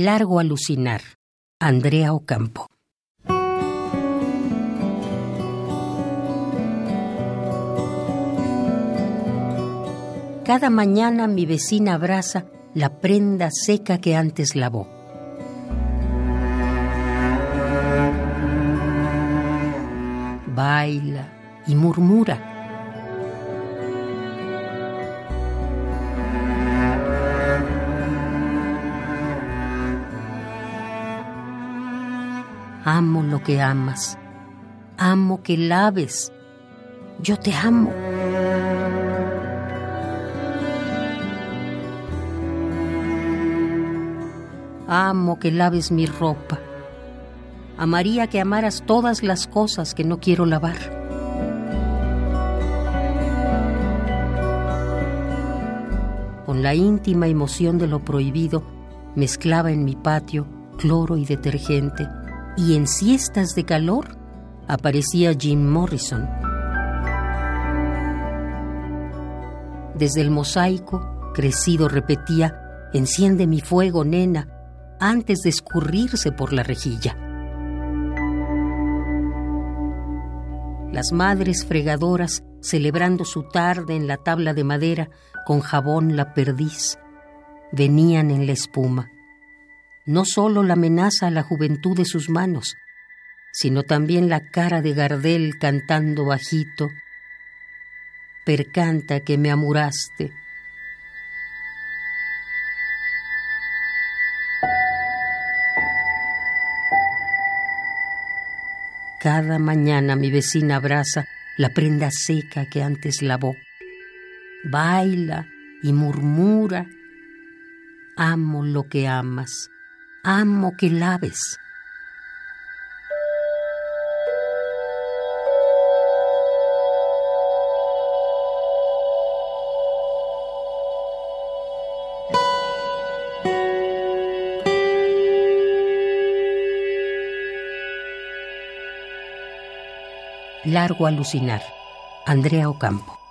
Largo alucinar. Andrea Ocampo. Cada mañana mi vecina abraza la prenda seca que antes lavó. Baila y murmura. Amo lo que amas. Amo que laves. Yo te amo. Amo que laves mi ropa. Amaría que amaras todas las cosas que no quiero lavar. Con la íntima emoción de lo prohibido, mezclaba en mi patio cloro y detergente, y en siestas de calor aparecía Jim Morrison. Desde el mosaico, crecido, repetía, Enciende mi fuego, nena, antes de escurrirse por la rejilla. Las madres fregadoras celebrando su tarde en la tabla de madera con jabón la perdiz, venían en la espuma. No solo la amenaza a la juventud de sus manos, sino también la cara de Gardel cantando bajito, percanta que me amuraste, Cada mañana mi vecina abraza la prenda seca que antes lavó. Baila y murmura. Amo lo que amas. Amo que laves. Largo alucinar. Andrea Ocampo.